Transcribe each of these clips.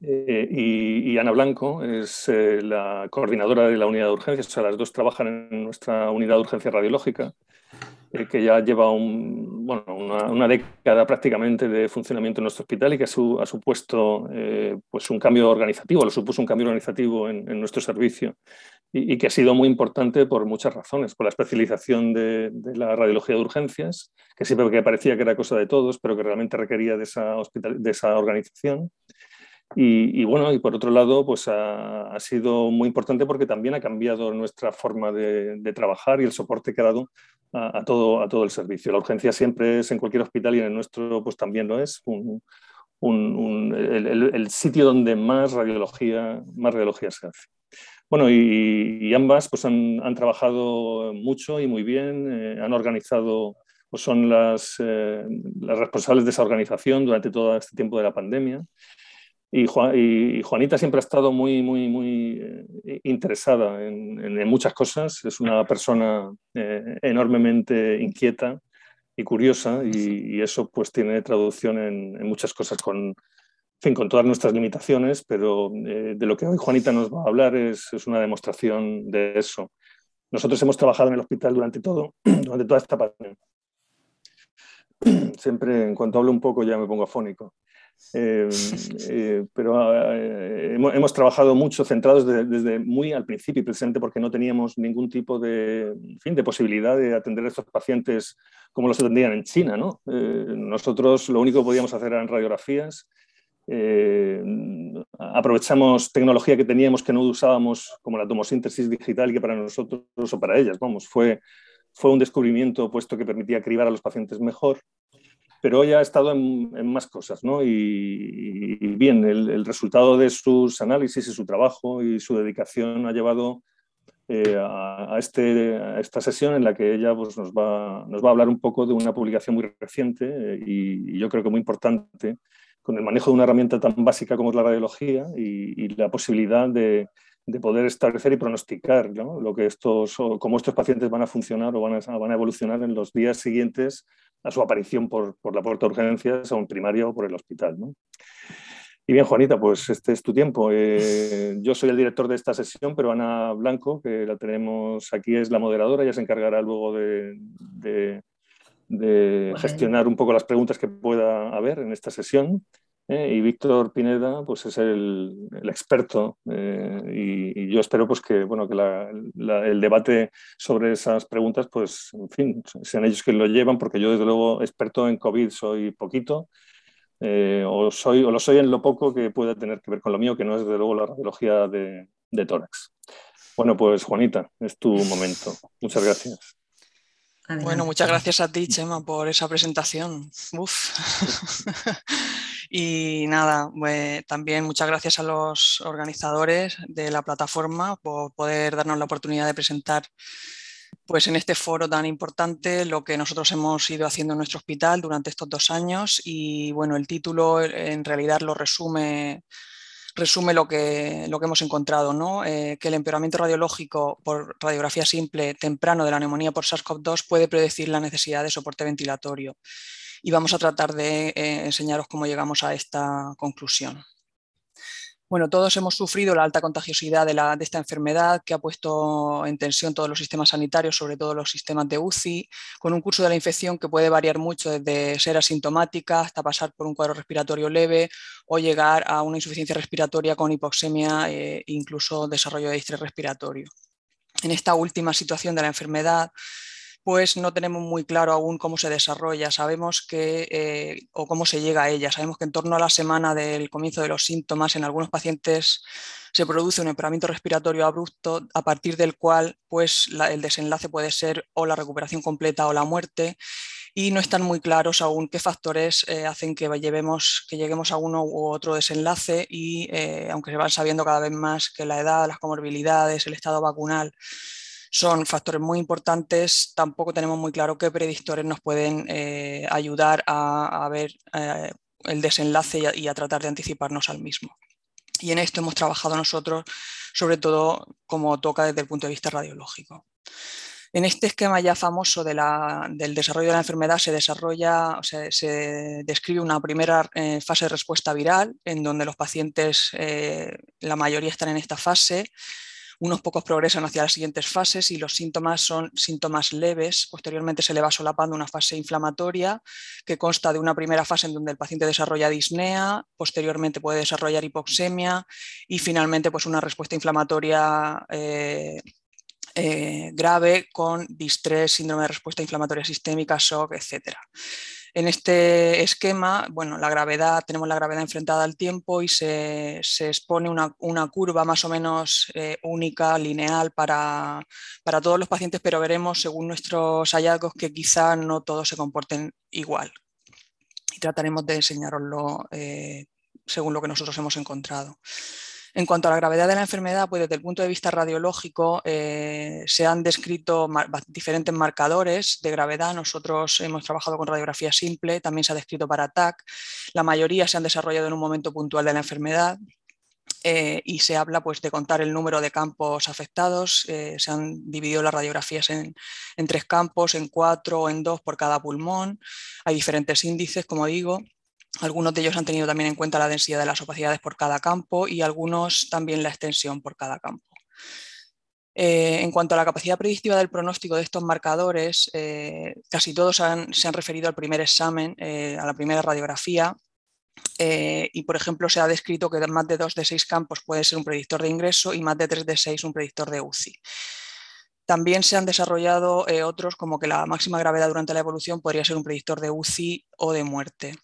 y, Ana Blanco es la coordinadora de la unidad de urgencias, o sea, las dos trabajan en nuestra unidad de urgencia radiológica eh, que ya lleva una, década prácticamente de funcionamiento en nuestro hospital y que ha, supuesto eh, pues un cambio organizativo, lo supuso un cambio organizativo en, nuestro servicio y, que ha sido muy importante por muchas razones, por la especialización de, la radiología de urgencias, que siempre que parecía que era cosa de todos, pero que realmente requería de esa organización. Y, bueno, y por otro lado, pues ha, sido muy importante porque también ha cambiado nuestra forma de, trabajar y el soporte que ha dado a, todo, a todo el servicio. La urgencia siempre es en cualquier hospital y en el nuestro pues también lo es, el, sitio donde más radiología, más radiología se hace. Bueno, y, ambas pues han, trabajado mucho y muy bien, eh, han organizado, pues son las, eh, las responsables de esa organización durante todo este tiempo de la pandemia. Y, Juanita siempre ha estado muy, muy, muy eh, interesada en, muchas cosas. Es una persona eh, enormemente inquieta y curiosa y, eso pues tiene traducción en, muchas cosas con, fin, con todas nuestras limitaciones, pero eh, de lo que hoy Juanita nos va a hablar es, es, una demostración de eso. Nosotros hemos trabajado en el hospital durante, todo, durante toda esta pandemia. Siempre, en cuanto hablo un poco, ya me pongo afónico. Eh, eh, pero eh, hemos, trabajado mucho centrados desde, muy al principio y presente porque no teníamos ningún tipo de, fin, de posibilidad de atender a estos pacientes como los atendían en China. ¿no? nosotros lo único que podíamos hacer eran radiografías. aprovechamos tecnología que teníamos que no usábamos como la tomosíntesis digital que para nosotros o para ellas, vamos, fue, fue un descubrimiento puesto que permitía cribar a los pacientes mejor pero hoy ha estado en, más cosas, ¿no? Y, bien, el, resultado de sus análisis y su trabajo y su dedicación ha llevado eh, a, este, a, esta sesión en la que ella pues, nos, va, nos va a hablar un poco de una publicación muy reciente eh, y, yo creo que muy importante con el manejo de una herramienta tan básica como es la radiología y, la posibilidad de, de poder establecer y pronosticar ¿no? lo que estos, cómo estos pacientes van a funcionar o van a, van a evolucionar en los días siguientes a su aparición por, por la puerta de urgencias, o en primaria o por el hospital. ¿no? Y bien, Juanita, pues este es tu tiempo. Eh, yo soy el director de esta sesión, pero Ana Blanco, que la tenemos aquí, es la moderadora, ella se encargará luego de, de, de gestionar un poco las preguntas que pueda haber en esta sesión. ¿Eh? y Víctor Pineda pues es el, experto eh, y, yo espero pues que, bueno, que el debate sobre esas preguntas pues en fin sean ellos que lo llevan porque yo desde luego experto en COVID soy poquito eh, o, soy, o lo soy en lo poco que pueda tener que ver con lo mío que no es desde luego la radiología de, de tórax. Bueno pues Juanita, es tu momento. Muchas gracias. Bueno, muchas gracias a ti, Chema, por esa presentación. Uf. Y nada, pues, también muchas gracias a los organizadores de la plataforma por poder darnos la oportunidad de presentar pues en este foro tan importante lo que nosotros hemos ido haciendo en nuestro hospital durante estos dos años y bueno, el título en realidad lo resume resume lo que, lo que hemos encontrado, ¿no? Eh, que el empeoramiento radiológico por radiografía simple temprano de la neumonía por SARS-CoV-2 puede predecir la necesidad de soporte ventilatorio y vamos a tratar de eh, enseñaros cómo llegamos a esta conclusión. Bueno, todos hemos sufrido la alta contagiosidad de, la, de, esta enfermedad que ha puesto en tensión todos los sistemas sanitarios, sobre todo los sistemas de UCI, con un curso de la infección que puede variar mucho desde ser asintomática hasta pasar por un cuadro respiratorio leve o llegar a una insuficiencia respiratoria con hipoxemia e incluso desarrollo de distrés respiratorio. En esta última situación de la enfermedad, pues no tenemos muy claro aún cómo se desarrolla, sabemos que, eh, o cómo se llega a ella. Sabemos que en torno a la semana del comienzo de los síntomas, en algunos pacientes se produce un empeoramiento respiratorio abrupto, a partir del cual pues, el desenlace puede ser o la recuperación completa o la muerte y no están muy claros aún qué factores eh, hacen que, llevemos, que lleguemos a uno u otro desenlace y eh, aunque se van sabiendo cada vez más que la edad, las comorbilidades, el estado vacunal son factores muy importantes. Tampoco tenemos muy claro qué predictores nos pueden eh, ayudar a, ver eh, el desenlace y a, tratar de anticiparnos al mismo. Y en esto hemos trabajado nosotros, sobre todo como toca desde el punto de vista radiológico. En este esquema ya famoso del desarrollo de la enfermedad se desarrolla, se describe una primera eh, fase de respuesta viral en donde los pacientes, la mayoría están en esta fase, unos pocos progresan hacia las siguientes fases y los síntomas son síntomas leves. Posteriormente se le va solapando una fase inflamatoria que consta de una primera fase en donde el paciente desarrolla disnea, posteriormente puede desarrollar hipoxemia y finalmente pues una respuesta inflamatoria eh, eh, grave con distrés, síndrome de respuesta inflamatoria sistémica, shock, etc. En este esquema, bueno, la gravedad, tenemos la gravedad enfrentada al tiempo y se, expone una, curva más o menos eh, única, lineal para, todos los pacientes, pero veremos según nuestros hallazgos que quizá no todos se comporten igual. Y trataremos de enseñaroslo eh, según lo que nosotros hemos encontrado. En cuanto a la gravedad de la enfermedad, pues desde el punto de vista radiológico eh, se han descrito diferentes marcadores de gravedad. Nosotros hemos trabajado con radiografía simple, también se ha descrito para TAC. La mayoría se han desarrollado en un momento puntual de la enfermedad. Eh, y se habla pues, de contar el número de campos afectados. Eh, se han dividido las radiografías en, en tres campos, en cuatro o en dos por cada pulmón. Hay diferentes índices, como digo. Algunos de ellos han tenido también en cuenta la densidad de las opacidades por cada campo y algunos también la extensión por cada campo. Eh, en cuanto a la capacidad predictiva del pronóstico de estos marcadores, eh, casi todos se han referido al primer examen, eh, a la primera radiografía, y por ejemplo se ha descrito que más de dos de seis campos puede ser un predictor de ingreso y más de tres de seis un predictor de UCI. También se han desarrollado otros como que la máxima gravedad durante la evolución podría ser un predictor de UCI o de muerte.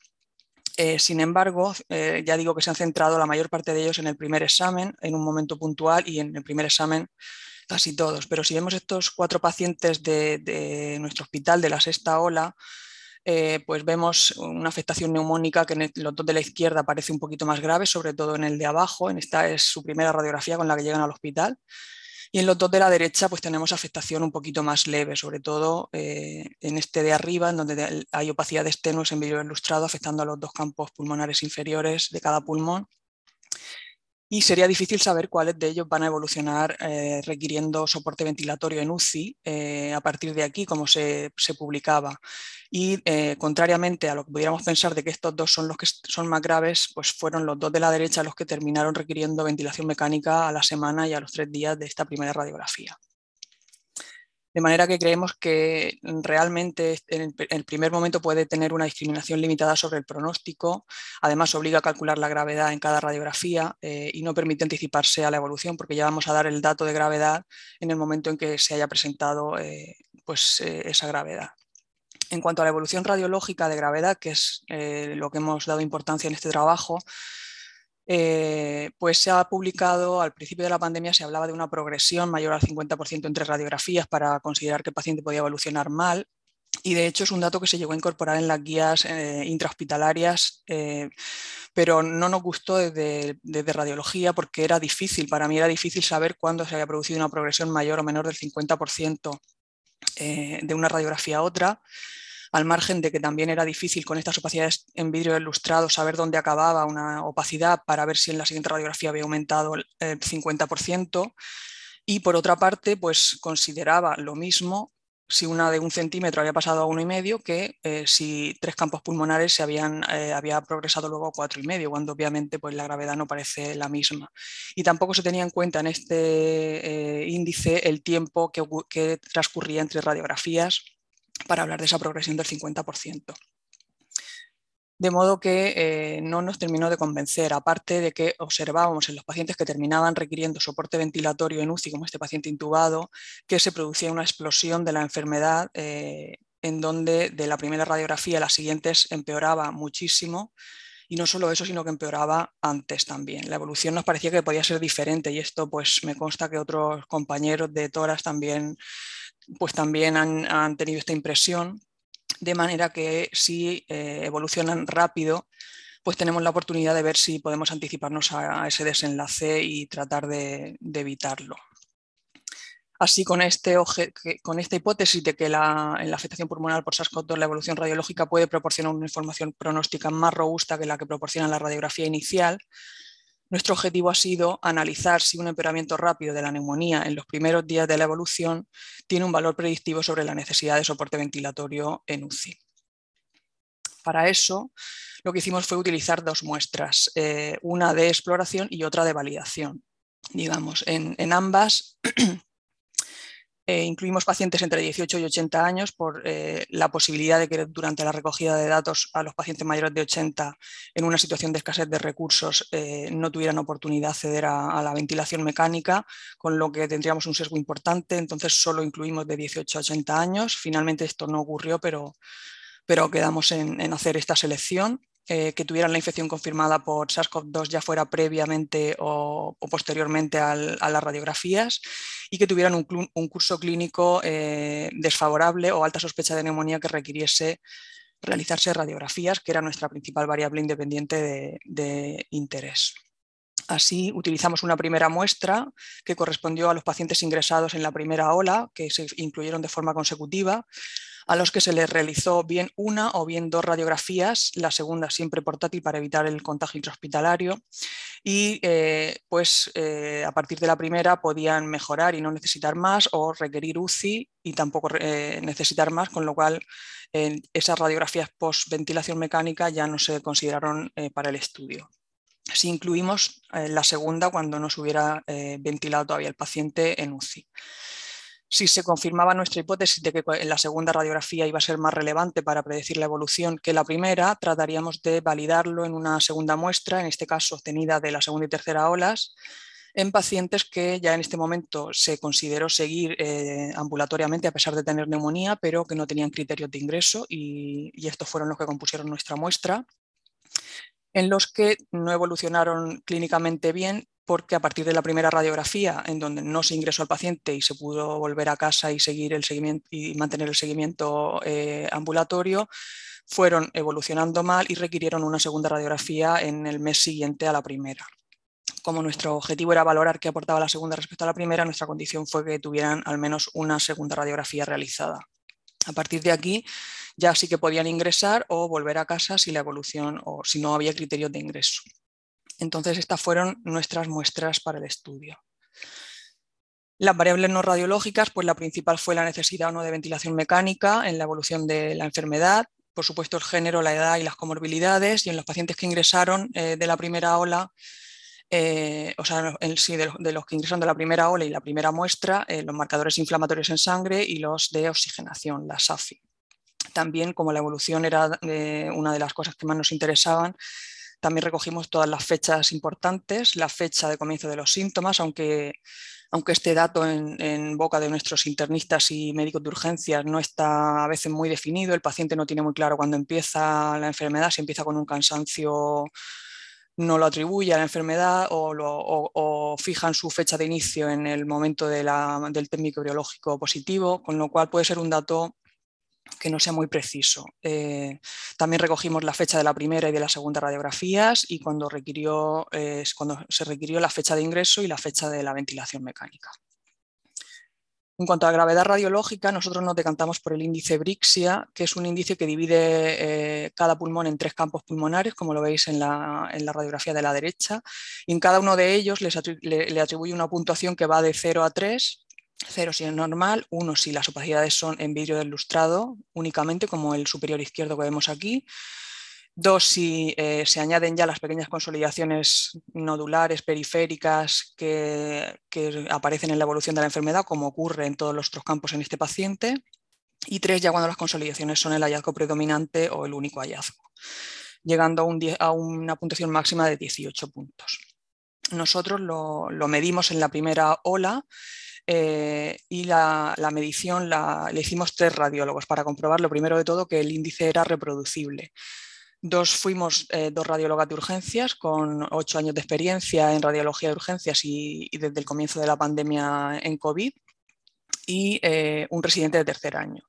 Eh, sin embargo, eh, ya digo que se han centrado la mayor parte de ellos en el primer examen, en un momento puntual y en el primer examen casi todos. Pero si vemos estos cuatro pacientes de, nuestro hospital de la sexta ola, eh, pues vemos una afectación neumónica que en los dos de la izquierda parece un poquito más grave, sobre todo en el de abajo. En esta es su primera radiografía con la que llegan al hospital. Y en los dos de la derecha pues tenemos afectación un poquito más leve, sobre todo eh, en este de arriba, en donde hay opacidad de estenos en vidrio ilustrado afectando a los dos campos pulmonares inferiores de cada pulmón y sería difícil saber cuáles de ellos van a evolucionar eh, requiriendo soporte ventilatorio en UCI eh, a partir de aquí, como se, publicaba. Y eh, contrariamente a lo que pudiéramos pensar de que estos dos son los que son más graves, pues fueron los dos de la derecha los que terminaron requiriendo ventilación mecánica a la semana y a los tres días de esta primera radiografía. De manera que creemos que realmente en el primer momento puede tener una discriminación limitada sobre el pronóstico. Además, obliga a calcular la gravedad en cada radiografía eh, y no permite anticiparse a la evolución porque ya vamos a dar el dato de gravedad en el momento en que se haya presentado eh, pues, eh, esa gravedad. En cuanto a la evolución radiológica de gravedad, que es lo que hemos dado importancia en este trabajo, eh, pues se ha publicado, al principio de la pandemia se hablaba de una progresión mayor al 50% entre radiografías para considerar que el paciente podía evolucionar mal. Y de hecho es un dato que se llegó a incorporar en las guías eh, intrahospitalarias, eh, pero no nos gustó desde, radiología porque era difícil, para mí era difícil saber cuándo se había producido una progresión mayor o menor del 50% de una radiografía a otra al margen de que también era difícil con estas opacidades en vidrio ilustrado saber dónde acababa una opacidad para ver si en la siguiente radiografía había aumentado el 50%. Y por otra parte, pues consideraba lo mismo si una de un centímetro había pasado a uno y medio que eh, si tres campos pulmonares se habían eh, había progresado luego a cuatro y medio, cuando obviamente pues, la gravedad no parece la misma. Y tampoco se tenía en cuenta en este eh, índice el tiempo que, que transcurría entre radiografías para hablar de esa progresión del 50%. De modo que eh, no nos terminó de convencer, aparte de que observábamos en los pacientes que terminaban requiriendo soporte ventilatorio en UCI, como este paciente intubado, que se producía una explosión de la enfermedad eh, en donde de la primera radiografía a las siguientes empeoraba muchísimo y no solo eso, sino que empeoraba antes también. La evolución nos parecía que podía ser diferente y esto pues me consta que otros compañeros de Toras también pues también han, tenido esta impresión, de manera que si eh, evolucionan rápido, pues tenemos la oportunidad de ver si podemos anticiparnos a, ese desenlace y tratar de, evitarlo. Así, con, este con esta hipótesis de que la, en la afectación pulmonar por SARS-CoV-2 la evolución radiológica puede proporcionar una información pronóstica más robusta que la que proporciona la radiografía inicial, Nuestro objetivo ha sido analizar si un empeoramiento rápido de la neumonía en los primeros días de la evolución tiene un valor predictivo sobre la necesidad de soporte ventilatorio en UCI. Para eso, lo que hicimos fue utilizar dos muestras, eh, una de exploración y otra de validación. Digamos, en, ambas eh, incluimos pacientes entre 18 y 80 años por eh, la posibilidad de que durante la recogida de datos a los pacientes mayores de 80 en una situación de escasez de recursos no tuvieran oportunidad de acceder a, la ventilación mecánica, con lo que tendríamos un sesgo importante, entonces solo incluimos de 18 a 80 años. Finalmente esto no ocurrió, pero, pero quedamos en hacer esta selección. Eh, que tuvieran la infección confirmada por SARS-CoV-2 ya fuera previamente o, posteriormente a las radiografías y que tuvieran un, curso clínico eh, desfavorable o alta sospecha de neumonía que requiriese realizarse radiografías, que era nuestra principal variable independiente de interés. Así, utilizamos una primera muestra que correspondió a los pacientes ingresados en la primera ola, que se incluyeron de forma consecutiva, a los que se les realizó bien una o bien dos radiografías, la segunda siempre portátil para evitar el contagio intrahospitalario. Y eh, pues eh, a partir de la primera podían mejorar y no necesitar más o requerir UCI y tampoco eh, necesitar más, con lo cual esas radiografías post ventilación mecánica ya no se consideraron para el estudio si incluimos la segunda cuando no se hubiera ventilado todavía el paciente en UCI. Si se confirmaba nuestra hipótesis de que la segunda radiografía iba a ser más relevante para predecir la evolución que la primera, trataríamos de validarlo en una segunda muestra, en este caso obtenida de la segunda y tercera olas, en pacientes que ya en este momento se consideró seguir eh, ambulatoriamente a pesar de tener neumonía, pero que no tenían criterios de ingreso y, y estos fueron los que compusieron nuestra muestra en los que no evolucionaron clínicamente bien porque a partir de la primera radiografía, en donde no se ingresó al paciente y se pudo volver a casa y seguir el seguimiento y mantener el seguimiento eh, ambulatorio, fueron evolucionando mal y requirieron una segunda radiografía en el mes siguiente a la primera. Como nuestro objetivo era valorar qué aportaba la segunda respecto a la primera, nuestra condición fue que tuvieran al menos una segunda radiografía realizada. A partir de aquí ya sí que podían ingresar o volver a casa si la evolución o si no había criterios de ingreso. Entonces, estas fueron nuestras muestras para el estudio. Las variables no radiológicas, pues la principal fue la necesidad o no de ventilación mecánica en la evolución de la enfermedad, por supuesto el género, la edad y las comorbilidades, y en los pacientes que ingresaron eh, de la primera ola, eh, o sea, sí, de, los que ingresaron de la primera ola y la primera muestra, eh, los marcadores inflamatorios en sangre y los de oxigenación, la SAFI. También, como la evolución era una de las cosas que más nos interesaban, también recogimos todas las fechas importantes, la fecha de comienzo de los síntomas, aunque, aunque este dato en, boca de nuestros internistas y médicos de urgencias no está a veces muy definido, el paciente no tiene muy claro cuándo empieza la enfermedad, si empieza con un cansancio no lo atribuye a la enfermedad o, fijan su fecha de inicio en el momento del test microbiológico positivo, con lo cual puede ser un dato que no sea muy preciso. Eh, también recogimos la fecha de la primera y de la segunda radiografías y cuando, requirió, eh, cuando se requirió la fecha de ingreso y la fecha de la ventilación mecánica. En cuanto a gravedad radiológica, nosotros nos decantamos por el índice Brixia, que es un índice que divide eh, cada pulmón en tres campos pulmonares, como lo veis en la, radiografía de la derecha, y en cada uno de ellos le, atribuye una puntuación que va de 0 a 3, 0 si es normal, 1 si las opacidades son en vidrio delustrado únicamente, como el superior izquierdo que vemos aquí, 2 si eh, se añaden ya las pequeñas consolidaciones nodulares, periféricas que, aparecen en la evolución de la enfermedad, como ocurre en todos los otros campos en este paciente, y 3 ya cuando las consolidaciones son el hallazgo predominante o el único hallazgo, llegando a, una puntuación máxima de 18 puntos. Nosotros lo medimos en la primera ola eh, y la, medición la, le hicimos tres radiólogos para comprobar lo primero de todo que el índice era reproducible. Dos fuimos eh, dos radiólogas de urgencias con ocho años de experiencia en radiología de urgencias y, desde el comienzo de la pandemia en COVID y eh, un residente de tercer año.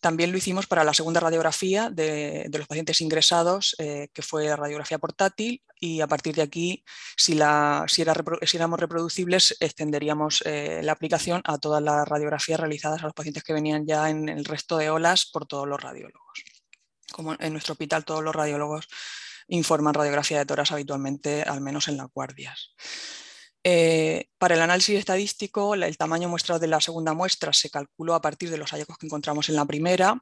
También lo hicimos para la segunda radiografía de, los pacientes ingresados, eh, que fue la radiografía portátil, y a partir de aquí, si, éramos reproducibles, extenderíamos eh, la aplicación a todas las radiografías realizadas a los pacientes que venían ya en el resto de olas por todos los radiólogos. Como en nuestro hospital todos los radiólogos informan radiografía de toras habitualmente, al menos en las guardias. Eh, para el análisis estadístico, el tamaño muestrado de la segunda muestra se calculó a partir de los hallazgos que encontramos en la primera.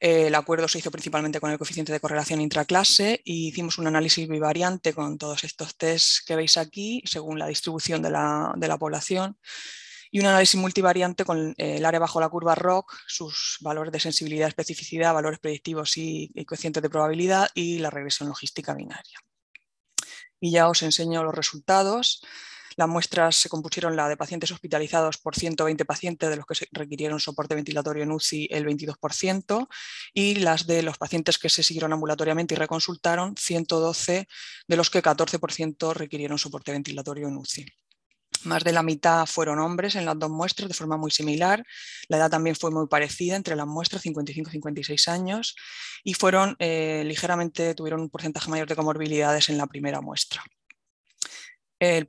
Eh, el acuerdo se hizo principalmente con el coeficiente de correlación intraclase y hicimos un análisis bivariante con todos estos tests que veis aquí, según la distribución de la, de la población, y un análisis multivariante con eh, el área bajo la curva ROC, sus valores de sensibilidad, especificidad, valores predictivos y, y coeficientes de probabilidad y la regresión logística binaria. Y ya os enseño los resultados. Las muestras se compusieron la de pacientes hospitalizados por 120 pacientes, de los que se requirieron soporte ventilatorio en UCI el 22%, y las de los pacientes que se siguieron ambulatoriamente y reconsultaron, 112, de los que 14% requirieron soporte ventilatorio en UCI. Más de la mitad fueron hombres en las dos muestras de forma muy similar. La edad también fue muy parecida entre las muestras, 55 y 56 años, y fueron eh, ligeramente, tuvieron un porcentaje mayor de comorbilidades en la primera muestra. El,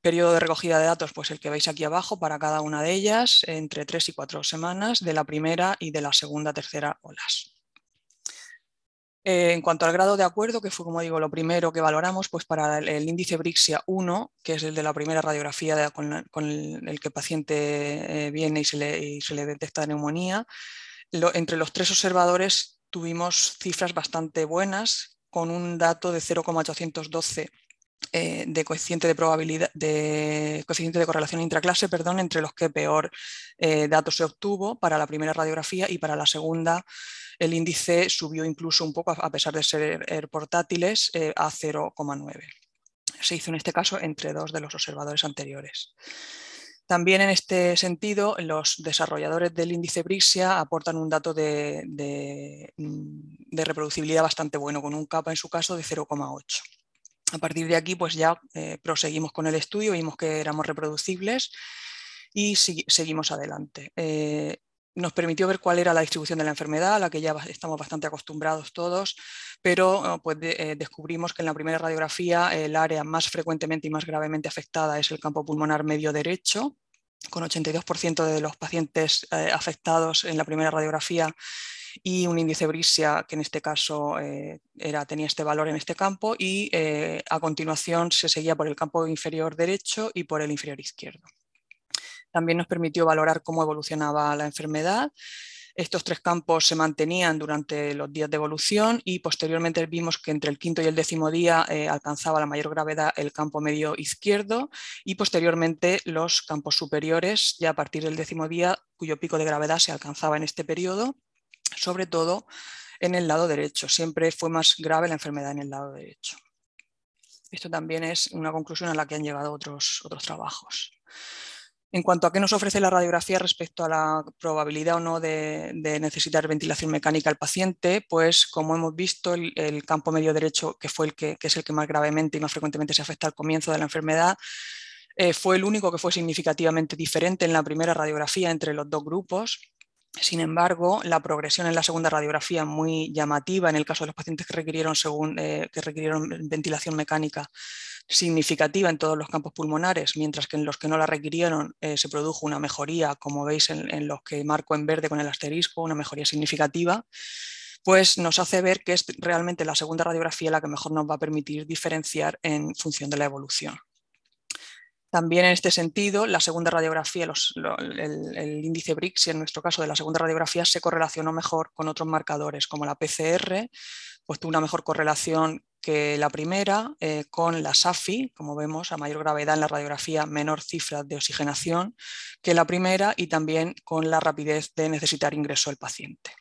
periodo de recogida de datos, pues el que veis aquí abajo para cada una de ellas, entre tres y cuatro semanas de la primera y de la segunda, tercera olas. Eh, en cuanto al grado de acuerdo, que fue, como digo, lo primero que valoramos, pues para el, índice Brixia 1, que es el de la primera radiografía con, el, que el paciente eh, viene y se, le, detecta neumonía, entre los tres observadores tuvimos cifras bastante buenas, con un dato de 0,812 eh, de coeficiente de probabilidad, de coeficiente de correlación intraclase, perdón, entre los que peor eh, datos se obtuvo para la primera radiografía y para la segunda el índice subió incluso un poco, a pesar de ser er, portátiles, eh, a 0,9. Se hizo en este caso entre dos de los observadores anteriores. También en este sentido, los desarrolladores del índice Brixia aportan un dato de, de reproducibilidad bastante bueno, con un capa en su caso de 0,8. A partir de aquí, pues ya eh, proseguimos con el estudio, vimos que éramos reproducibles y seguimos adelante. Eh, nos permitió ver cuál era la distribución de la enfermedad, a la que ya estamos bastante acostumbrados todos, pero pues eh, descubrimos que en la primera radiografía el área más frecuentemente y más gravemente afectada es el campo pulmonar medio derecho, con 82% de los pacientes afectados en la primera radiografía y un índice Brisia que en este caso eh, era, tenía este valor en este campo y eh, a continuación se seguía por el campo inferior derecho y por el inferior izquierdo. También nos permitió valorar cómo evolucionaba la enfermedad. Estos tres campos se mantenían durante los días de evolución y posteriormente vimos que entre el quinto y el décimo día eh, alcanzaba la mayor gravedad el campo medio izquierdo y posteriormente los campos superiores ya a partir del décimo día cuyo pico de gravedad se alcanzaba en este periodo sobre todo en el lado derecho. Siempre fue más grave la enfermedad en el lado derecho. Esto también es una conclusión a la que han llegado otros, otros trabajos. En cuanto a qué nos ofrece la radiografía respecto a la probabilidad o no de, necesitar ventilación mecánica al paciente, pues como hemos visto, el, campo medio derecho, que, fue el que, es el que más gravemente y más frecuentemente se afecta al comienzo de la enfermedad, eh, fue el único que fue significativamente diferente en la primera radiografía entre los dos grupos. Sin embargo, la progresión en la segunda radiografía muy llamativa en el caso de los pacientes que requirieron, eh, que requirieron ventilación mecánica significativa en todos los campos pulmonares, mientras que en los que no la requirieron eh, se produjo una mejoría, como veis en, los que marco en verde con el asterisco, una mejoría significativa, pues nos hace ver que es realmente la segunda radiografía la que mejor nos va a permitir diferenciar en función de la evolución. También en este sentido, la segunda radiografía, el, índice BRICS, en nuestro caso de la segunda radiografía, se correlacionó mejor con otros marcadores, como la PCR, pues tuvo una mejor correlación que la primera, eh, con la SAFI, como vemos, a mayor gravedad en la radiografía, menor cifra de oxigenación que la primera, y también con la rapidez de necesitar ingreso del paciente.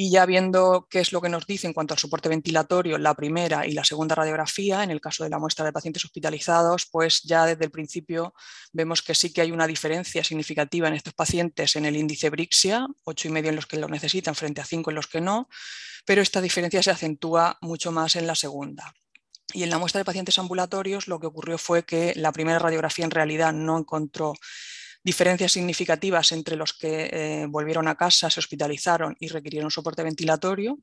Y ya viendo qué es lo que nos dice en cuanto al soporte ventilatorio, la primera y la segunda radiografía, en el caso de la muestra de pacientes hospitalizados, pues ya desde el principio vemos que sí que hay una diferencia significativa en estos pacientes en el índice Brixia, 8,5 en los que lo necesitan frente a 5 en los que no, pero esta diferencia se acentúa mucho más en la segunda. Y en la muestra de pacientes ambulatorios lo que ocurrió fue que la primera radiografía en realidad no encontró diferencias significativas entre los que eh, volvieron a casa, se hospitalizaron y requirieron soporte ventilatorio.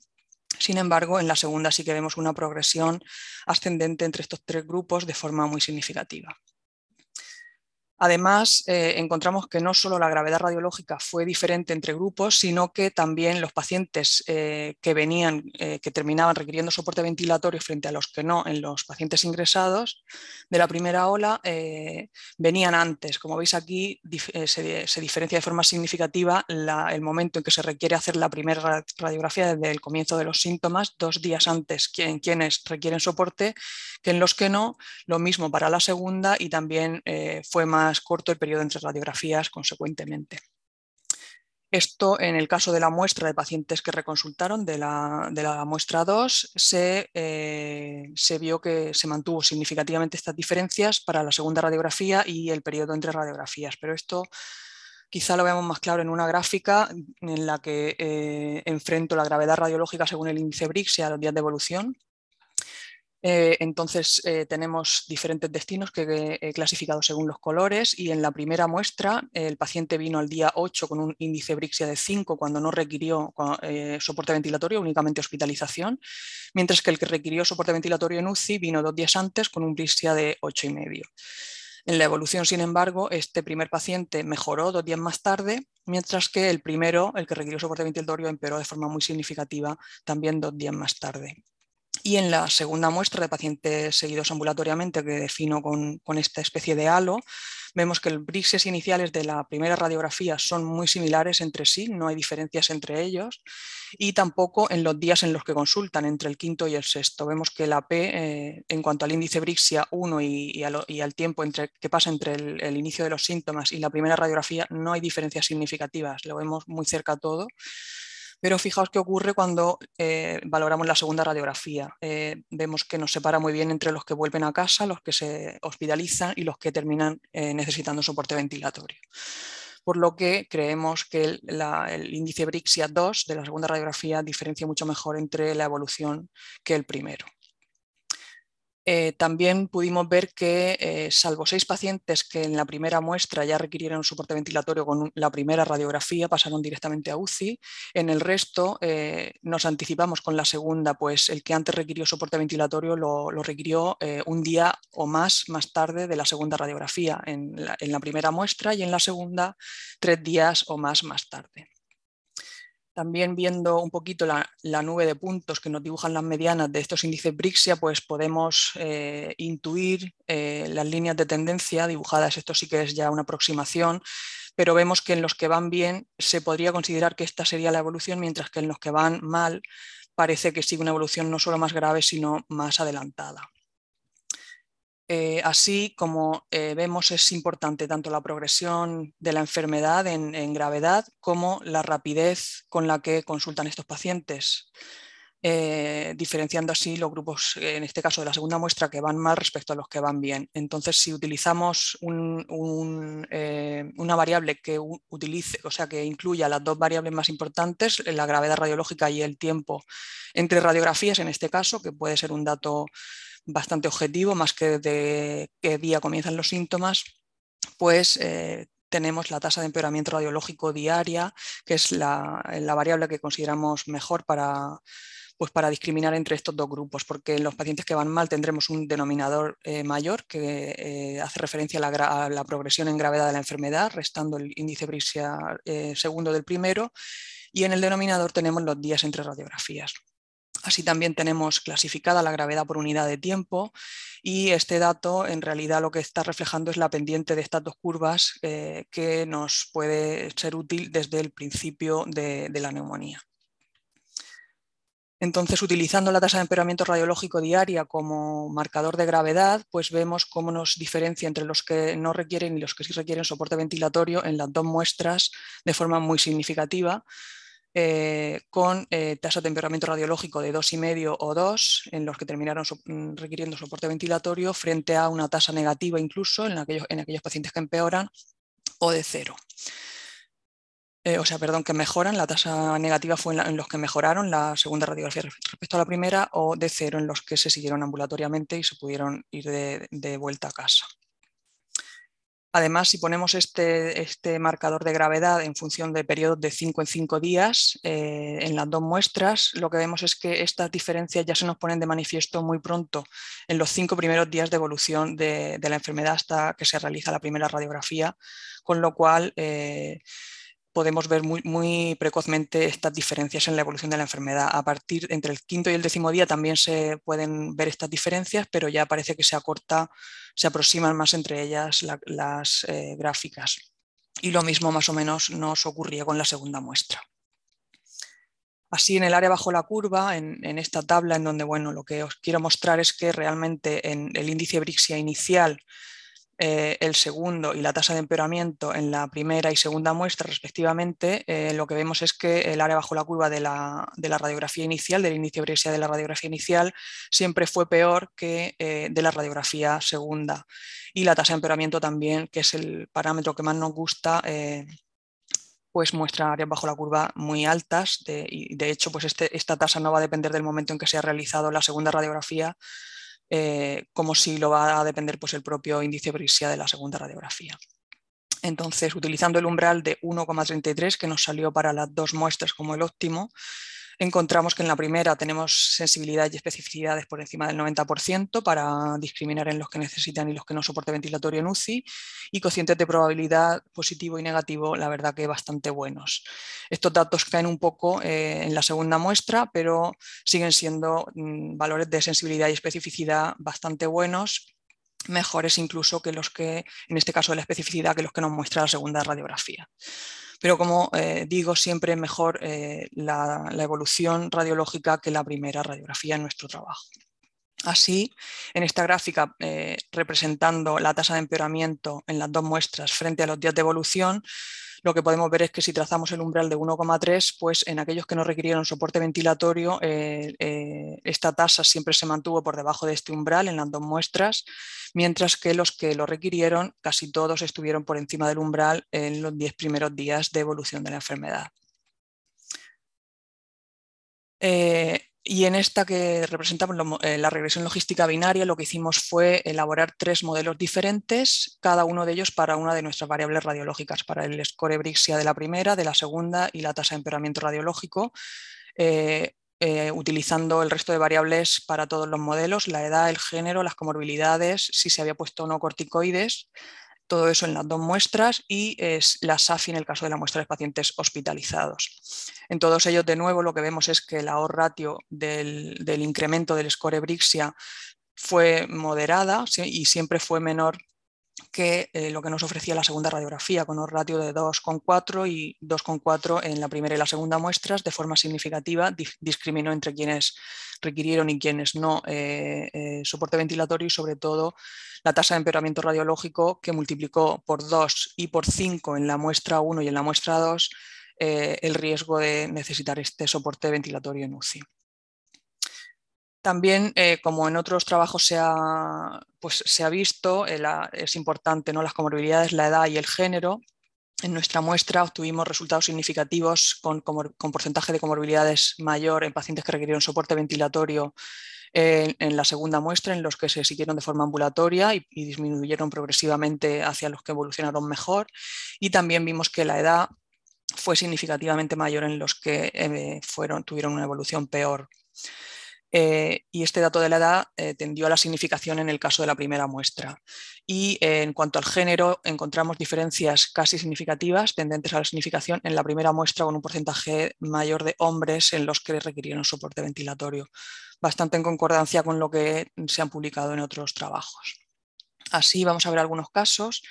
Sin embargo, en la segunda sí que vemos una progresión ascendente entre estos tres grupos de forma muy significativa. Además, eh, encontramos que no solo la gravedad radiológica fue diferente entre grupos, sino que también los pacientes eh, que venían, eh, que terminaban requiriendo soporte ventilatorio frente a los que no en los pacientes ingresados de la primera ola, venían antes. Como veis aquí, se, diferencia de forma significativa el momento en que se requiere hacer la primera radiografía desde el comienzo de los síntomas, dos días antes en quienes requieren soporte, que en los que no, lo mismo para la segunda y también fue más corto el periodo entre radiografías consecuentemente. Esto, en el caso de la muestra de pacientes que reconsultaron de la, muestra 2, eh, se, vio que se mantuvo significativamente estas diferencias para la segunda radiografía y el periodo entre radiografías, pero esto quizá lo veamos más claro en una gráfica en la que eh, enfrento la gravedad radiológica según el índice BRICS y a los días de evolución eh, entonces eh, tenemos diferentes destinos que he clasificado según los colores y en la primera muestra el paciente vino al día 8 con un índice Brixia de 5 cuando no requirió eh, soporte ventilatorio, únicamente hospitalización, mientras que el que requirió soporte ventilatorio en UCI vino dos días antes con un Brixia de 8,5. En la evolución, sin embargo, este primer paciente mejoró dos días más tarde, mientras que el primero, el que requirió soporte ventilatorio, empeoró de forma muy significativa también dos días más tarde. Y en la segunda muestra de pacientes seguidos ambulatoriamente, que defino con, esta especie de halo, vemos que los brises iniciales de la primera radiografía son muy similares entre sí, no hay diferencias entre ellos, y tampoco en los días en los que consultan, entre el quinto y el sexto. Vemos que la P, eh, en cuanto al índice Brixia 1 y, al tiempo que pasa entre el, el, inicio de los síntomas y la primera radiografía, no hay diferencias significativas, lo vemos muy cerca todo. Pero fijaos qué ocurre cuando eh, valoramos la segunda radiografía. Eh, vemos que nos separa muy bien entre los que vuelven a casa, los que se hospitalizan y los que terminan eh, necesitando soporte ventilatorio. Por lo que creemos que el, el índice Brixia 2 de la segunda radiografía diferencia mucho mejor entre la evolución que el primero. Eh, también pudimos ver que, eh, salvo seis pacientes que en la primera muestra ya requirieron soporte ventilatorio con la primera radiografía, pasaron directamente a UCI. En el resto eh, nos anticipamos con la segunda, pues el que antes requirió soporte ventilatorio lo, requirió un día o más más tarde de la segunda radiografía en la primera muestra y en la segunda tres días o más más tarde. También viendo un poquito la, nube de puntos que nos dibujan las medianas de estos índices Brixia, pues podemos eh, intuir eh, las líneas de tendencia dibujadas. Esto sí que es ya una aproximación, pero vemos que en los que van bien se podría considerar que esta sería la evolución, mientras que en los que van mal parece que sigue una evolución no solo más grave, sino más adelantada. Eh, así como eh, vemos es importante tanto la progresión de la enfermedad en, gravedad como la rapidez con la que consultan estos pacientes, eh, diferenciando así los grupos, en este caso de la segunda muestra, que van mal respecto a los que van bien. Entonces, si utilizamos una variable que utilice, o sea, que incluya las dos variables más importantes, la gravedad radiológica y el tiempo entre radiografías, en este caso, que puede ser un dato bastante objetivo, más que de qué día comienzan los síntomas, pues eh, tenemos la tasa de empeoramiento radiológico diaria, que es la, variable que consideramos mejor para, pues para discriminar entre estos dos grupos, porque en los pacientes que van mal tendremos un denominador eh, mayor que eh, hace referencia a la, progresión en gravedad de la enfermedad, restando el índice Brixia segundo del primero, y en el denominador tenemos los días entre radiografías. Así también tenemos clasificada la gravedad por unidad de tiempo y este dato en realidad lo que está reflejando es la pendiente de estas dos curvas eh, que nos puede ser útil desde el principio de, la neumonía. Entonces, utilizando la tasa de empeoramiento radiológico diaria como marcador de gravedad, pues vemos cómo nos diferencia entre los que no requieren y los que sí requieren soporte ventilatorio en las dos muestras de forma muy significativa, eh, con eh, tasa de temperamento radiológico de 2,5 o 2, en los que terminaron mm, requiriendo soporte ventilatorio, frente a una tasa negativa incluso en aquellos, en aquellos pacientes que empeoran, o de 0. Eh, o sea, perdón, que mejoran, la tasa negativa fue en, los que mejoraron la segunda radiografía respecto a la primera, o de 0 en los que se siguieron ambulatoriamente y se pudieron ir de vuelta a casa. Además, si ponemos este, este, marcador de gravedad en función de periodos de 5 en 5 días eh, en las dos muestras, lo que vemos es que estas diferencias ya se nos ponen de manifiesto muy pronto, en los cinco primeros días de evolución de, la enfermedad hasta que se realiza la primera radiografía, con lo cual eh, podemos ver muy, precozmente estas diferencias en la evolución de la enfermedad. A partir entre el quinto y el décimo día también se pueden ver estas diferencias, pero ya parece que se acorta, se aproximan más entre ellas las eh, gráficas. Y lo mismo más o menos nos ocurría con la segunda muestra. Así en el área bajo la curva, en, esta tabla en donde bueno, lo que os quiero mostrar es que realmente en el índice Brixia inicial eh, el segundo y la tasa de empeoramiento en la primera y segunda muestra respectivamente, eh, lo que vemos es que el área bajo la curva de la, radiografía inicial, del índice Brescia de la radiografía inicial, siempre fue peor que eh, de la radiografía segunda. Y la tasa de empeoramiento también, que es el parámetro que más nos gusta, pues muestra áreas bajo la curva muy altas y de hecho pues este, esta tasa no va a depender del momento en que se ha realizado la segunda radiografía, eh, como si lo va a depender pues, el propio índice Brixia de la segunda radiografía. Entonces, utilizando el umbral de 1,33 que nos salió para las dos muestras como el óptimo, encontramos que en la primera tenemos sensibilidad y especificidades por encima del 90% para discriminar en los que necesitan y los que no soporte ventilatorio en UCI y cocientes de probabilidad positivo y negativo, la verdad que bastante buenos. Estos datos caen un poco eh, en la segunda muestra, pero siguen siendo mm, valores de sensibilidad y especificidad bastante buenos mejores incluso que los que, en este caso de la especificidad, que los que nos muestra la segunda radiografía. Pero como eh, digo, siempre mejor eh, la, evolución radiológica que la primera radiografía en nuestro trabajo. Así, en esta gráfica eh, representando la tasa de empeoramiento en las dos muestras frente a los días de evolución, lo que podemos ver es que si trazamos el umbral de 1,3, pues en aquellos que no requirieron soporte ventilatorio, eh, eh, esta tasa siempre se mantuvo por debajo de este umbral en las dos muestras, mientras que los que lo requirieron, casi todos estuvieron por encima del umbral en los 10 primeros días de evolución de la enfermedad. Eh, y en esta que representamos eh, la regresión logística binaria, lo que hicimos fue elaborar tres modelos diferentes, cada uno de ellos para una de nuestras variables radiológicas, para el score Brixia de la primera, de la segunda y la tasa de empeoramiento radiológico, eh, eh, utilizando el resto de variables para todos los modelos, la edad, el género, las comorbilidades, si se había puesto o no corticoides, todo eso en las dos muestras y es la SAFI en el caso de la muestra de pacientes hospitalizados. En todos ellos, de nuevo, lo que vemos es que la OR ratio del, incremento del score Brixia fue moderada y siempre fue menor que eh, lo que nos ofrecía la segunda radiografía, con un ratio de 2,4 y 2,4 en la primera y la segunda muestras, de forma significativa, discriminó entre quienes requirieron y quienes no eh, eh, soporte ventilatorio y sobre todo la tasa de empeoramiento radiológico que multiplicó por 2 y por 5 en la muestra 1 y en la muestra 2 el riesgo de necesitar este soporte ventilatorio en UCI. También, eh, como en otros trabajos se ha, pues, visto, eh, es importante ¿no? las comorbilidades, la edad y el género. En nuestra muestra obtuvimos resultados significativos con, porcentaje de comorbilidades mayor en pacientes que requirieron soporte ventilatorio en, la segunda muestra, en los que se siguieron de forma ambulatoria y, disminuyeron progresivamente hacia los que evolucionaron mejor. Y también vimos que la edad fue significativamente mayor en los que eh, tuvieron una evolución peor. Eh, y este dato de la edad eh, tendió a la significación en el caso de la primera muestra. Y eh, en cuanto al género, encontramos diferencias casi significativas tendentes a la significación en la primera muestra con un porcentaje mayor de hombres en los que requirieron soporte ventilatorio, bastante en concordancia con lo que se han publicado en otros trabajos. Así vamos a ver algunos casos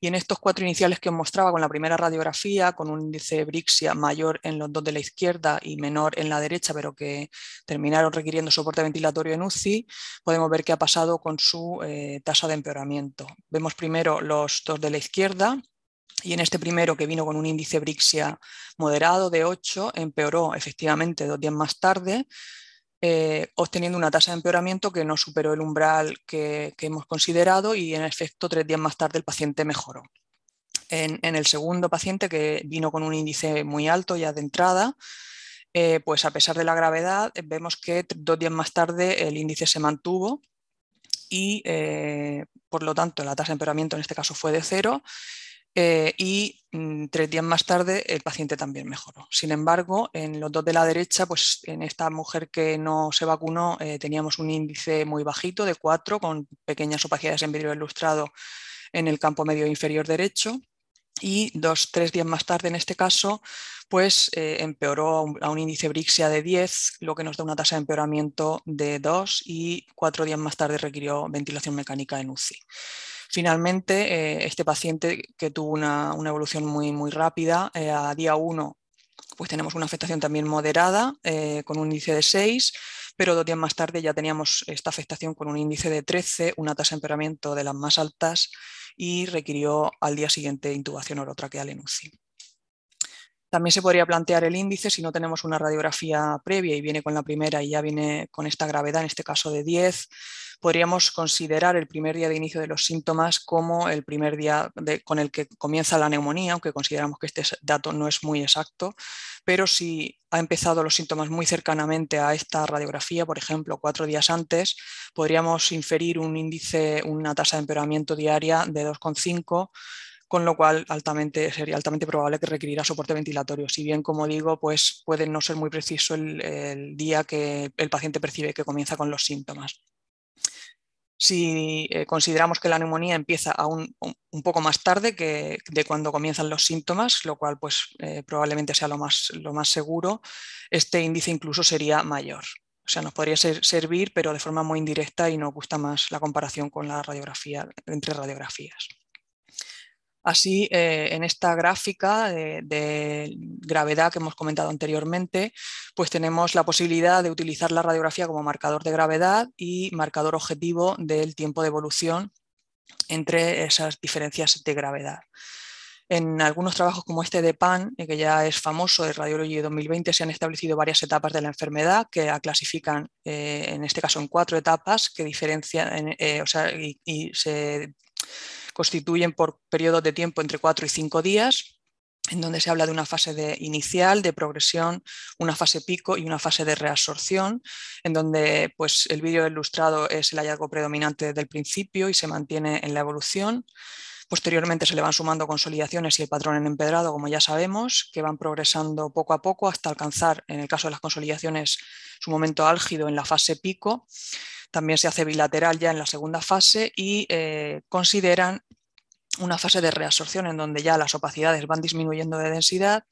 y en estos cuatro iniciales que os mostraba con la primera radiografía, con un índice Brixia mayor en los dos de la izquierda y menor en la derecha, pero que terminaron requiriendo soporte ventilatorio en UCI, podemos ver qué ha pasado con su eh, tasa de empeoramiento. Vemos primero los dos de la izquierda, y en este primero, que vino con un índice Brixia moderado de 8, empeoró efectivamente dos días más tarde, eh, obteniendo una tasa de empeoramiento que no superó el umbral que, hemos considerado y en efecto tres días más tarde el paciente mejoró. En, el segundo paciente que vino con un índice muy alto ya de entrada, eh, pues a pesar de la gravedad vemos que dos días más tarde el índice se mantuvo y por lo tanto la tasa de empeoramiento en este caso fue de cero eh, y mm, tres días más tarde el paciente también mejoró. Sin embargo, en los dos de la derecha, pues en esta mujer que no se vacunó eh, teníamos un índice muy bajito de 4 con pequeñas opacidades en vidrio ilustrado en el campo medio inferior derecho y dos, tres días más tarde en este caso, pues eh, empeoró a un, a un, índice Brixia de 10, lo que nos da una tasa de empeoramiento de 2 y cuatro días más tarde requirió ventilación mecánica en UCI. Finalmente, eh, este paciente que tuvo una, evolución muy, muy rápida, eh, a día 1 pues tenemos una afectación también moderada eh, con un índice de 6, pero dos días más tarde ya teníamos esta afectación con un índice de 13, una tasa de empeoramiento de las más altas y requirió al día siguiente intubación orotraqueal en UCI. También se podría plantear el índice si no tenemos una radiografía previa y viene con la primera y ya viene con esta gravedad, en este caso de 10, podríamos considerar el primer día de inicio de los síntomas como el primer día con el que comienza la neumonía, aunque consideramos que este dato no es muy exacto, pero si ha empezado los síntomas muy cercanamente a esta radiografía, por ejemplo, cuatro días antes, podríamos inferir un índice, una tasa de empeoramiento diaria de 2,5 con lo cual altamente, sería altamente probable que requerirá soporte ventilatorio. Si bien, como digo, pues puede no ser muy preciso el, día que el paciente percibe que comienza con los síntomas. Si eh, consideramos que la neumonía empieza aún un, poco más tarde que de cuando comienzan los síntomas, lo cual pues, eh, probablemente sea lo más, lo más seguro, este índice incluso sería mayor. O sea, nos podría servir, pero de forma muy indirecta y nos gusta más la comparación con la radiografía, entre radiografías. Así, eh, en esta gráfica de, gravedad que hemos comentado anteriormente, pues tenemos la posibilidad de utilizar la radiografía como marcador de gravedad y marcador objetivo del tiempo de evolución entre esas diferencias de gravedad. En algunos trabajos como este de PAN, eh, que ya es famoso de Radiology 2020, se han establecido varias etapas de la enfermedad que la clasifican, eh, en este caso, en cuatro etapas que diferencian o sea, y se constituyen por periodos de tiempo entre 4 y 5 días, en donde se habla de una fase de inicial, de progresión, una fase pico y una fase de reabsorción, en donde pues, el vídeo ilustrado es el hallazgo predominante desde el principio y se mantiene en la evolución. Posteriormente se le van sumando consolidaciones y el patrón en empedrado, como ya sabemos, que van progresando poco a poco hasta alcanzar, en el caso de las consolidaciones, su momento álgido en la fase pico. También se hace bilateral ya en la segunda fase y eh, consideran una fase de reabsorción en donde ya las opacidades van disminuyendo de densidad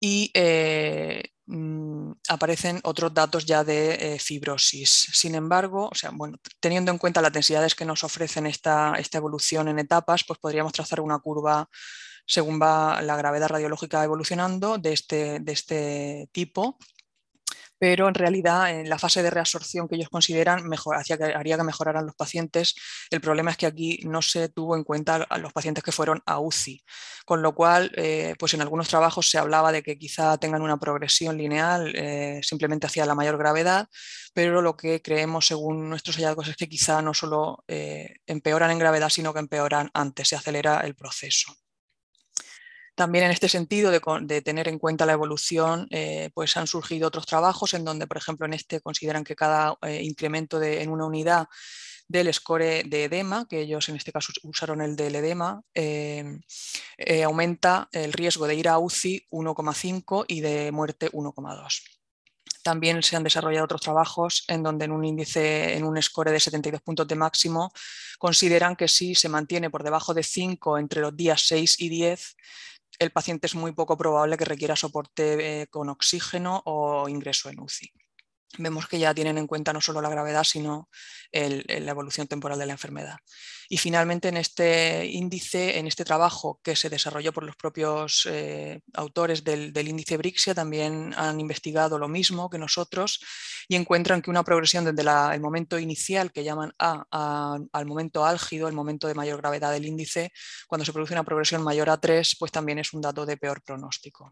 y eh, mm, aparecen otros datos ya de eh, fibrosis. Sin embargo, o sea, bueno, teniendo en cuenta las densidades que nos ofrecen esta, esta evolución en etapas, pues podríamos trazar una curva según va la gravedad radiológica evolucionando de este, de este tipo pero en realidad en la fase de reabsorción que ellos consideran mejor, que, haría que mejoraran los pacientes. El problema es que aquí no se tuvo en cuenta a los pacientes que fueron a UCI, con lo cual eh, pues en algunos trabajos se hablaba de que quizá tengan una progresión lineal eh, simplemente hacia la mayor gravedad, pero lo que creemos según nuestros hallazgos es que quizá no solo eh, empeoran en gravedad, sino que empeoran antes, se acelera el proceso. También en este sentido de, tener en cuenta la evolución, eh, pues han surgido otros trabajos en donde, por ejemplo, en este consideran que cada eh, incremento en una unidad del score de edema, que ellos en este caso usaron el del edema, eh, aumenta el riesgo de ir a UCI 1,5 y de muerte 1,2. También se han desarrollado otros trabajos en donde en un índice, en un score de 72 puntos de máximo, consideran que si se mantiene por debajo de 5 entre los días 6 y 10, el paciente es muy poco probable que requiera soporte eh, con oxígeno o ingreso en UCI vemos que ya tienen en cuenta no solo la gravedad, sino la evolución temporal de la enfermedad. Y finalmente, en este índice, en este trabajo que se desarrolló por los propios eh, autores del, índice Brixia, también han investigado lo mismo que nosotros y encuentran que una progresión desde el momento inicial, que llaman A, al momento álgido, el momento de mayor gravedad del índice, cuando se produce una progresión mayor a 3, pues también es un dato de peor pronóstico.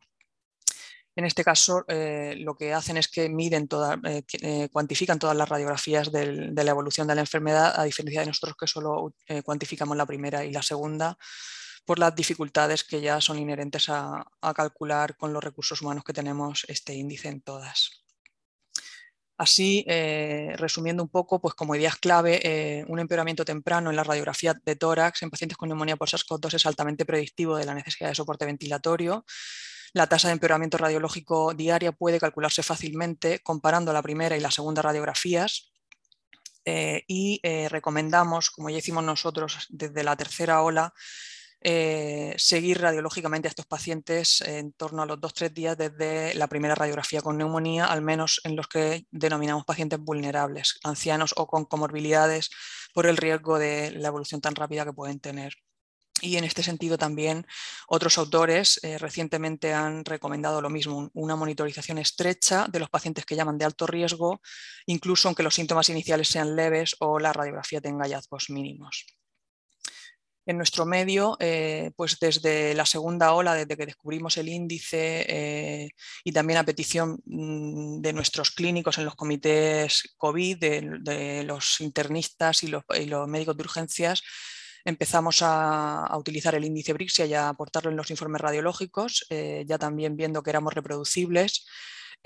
En este caso, eh, lo que hacen es que miden eh, eh, cuantifican todas las radiografías de la evolución de la enfermedad, a diferencia de nosotros que solo cuantificamos la primera y la segunda, por las dificultades que ya son inherentes a, calcular con los recursos humanos que tenemos este índice en todas. Así, resumiendo un poco, pues como ideas clave, un empeoramiento temprano en la radiografía de tórax en pacientes con neumonía por SARS-CoV-2 es altamente predictivo de la necesidad de soporte ventilatorio. La tasa de empeoramiento radiológico diaria puede calcularse fácilmente comparando la primera y la segunda radiografías. Eh, y recomendamos, como ya hicimos nosotros desde la tercera ola, eh, seguir radiológicamente a estos pacientes en torno a los 2-3 días desde la primera radiografía con neumonía, al menos en los que denominamos pacientes vulnerables, ancianos o con comorbilidades por el riesgo de la evolución tan rápida que pueden tener. Y en este sentido también otros autores eh, recientemente han recomendado lo mismo, una monitorización estrecha de los pacientes que llaman de alto riesgo, incluso aunque los síntomas iniciales sean leves o la radiografía tenga hallazgos mínimos. En nuestro medio, eh, pues desde la segunda ola, desde que descubrimos el índice eh, y también a petición mm, de nuestros clínicos en los comités COVID, de, los internistas y los, médicos de urgencias, empezamos a, utilizar el índice Brixia y a aportarlo en los informes radiológicos, eh, ya también viendo que éramos reproducibles.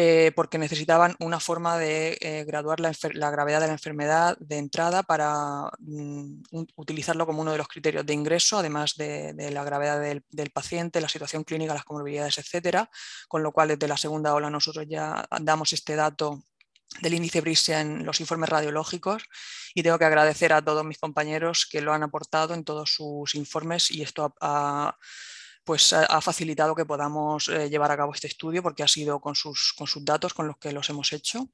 Eh, porque necesitaban una forma de eh, graduar la, gravedad de la enfermedad de entrada para mm, utilizarlo como uno de los criterios de ingreso, además de, la gravedad del, paciente, la situación clínica, las comorbilidades, etcétera. Con lo cual, desde la segunda ola, nosotros ya damos este dato del índice Brisia en los informes radiológicos y tengo que agradecer a todos mis compañeros que lo han aportado en todos sus informes y esto ha pues ha facilitado que podamos eh, llevar a cabo este estudio porque ha sido con sus, con sus datos con los que los hemos hecho.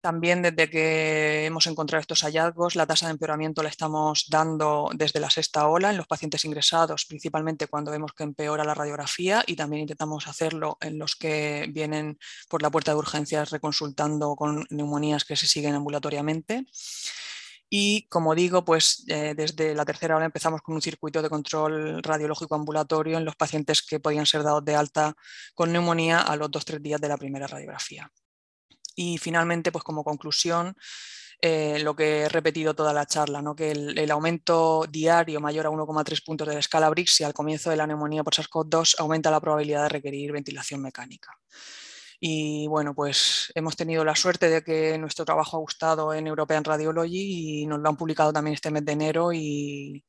También desde que hemos encontrado estos hallazgos, la tasa de empeoramiento la estamos dando desde la sexta ola en los pacientes ingresados, principalmente cuando vemos que empeora la radiografía y también intentamos hacerlo en los que vienen por la puerta de urgencias reconsultando con neumonías que se siguen ambulatoriamente. Y como digo, pues eh, desde la tercera hora empezamos con un circuito de control radiológico ambulatorio en los pacientes que podían ser dados de alta con neumonía a los dos tres días de la primera radiografía. Y finalmente, pues como conclusión, eh, lo que he repetido toda la charla, ¿no? que el, aumento diario mayor a 1,3 puntos de la escala Brixia al comienzo de la neumonía por SARS-CoV-2 aumenta la probabilidad de requerir ventilación mecánica. Y bueno, pues hemos tenido la suerte de que nuestro trabajo ha gustado en European Radiology y nos lo han publicado también este mes de enero y,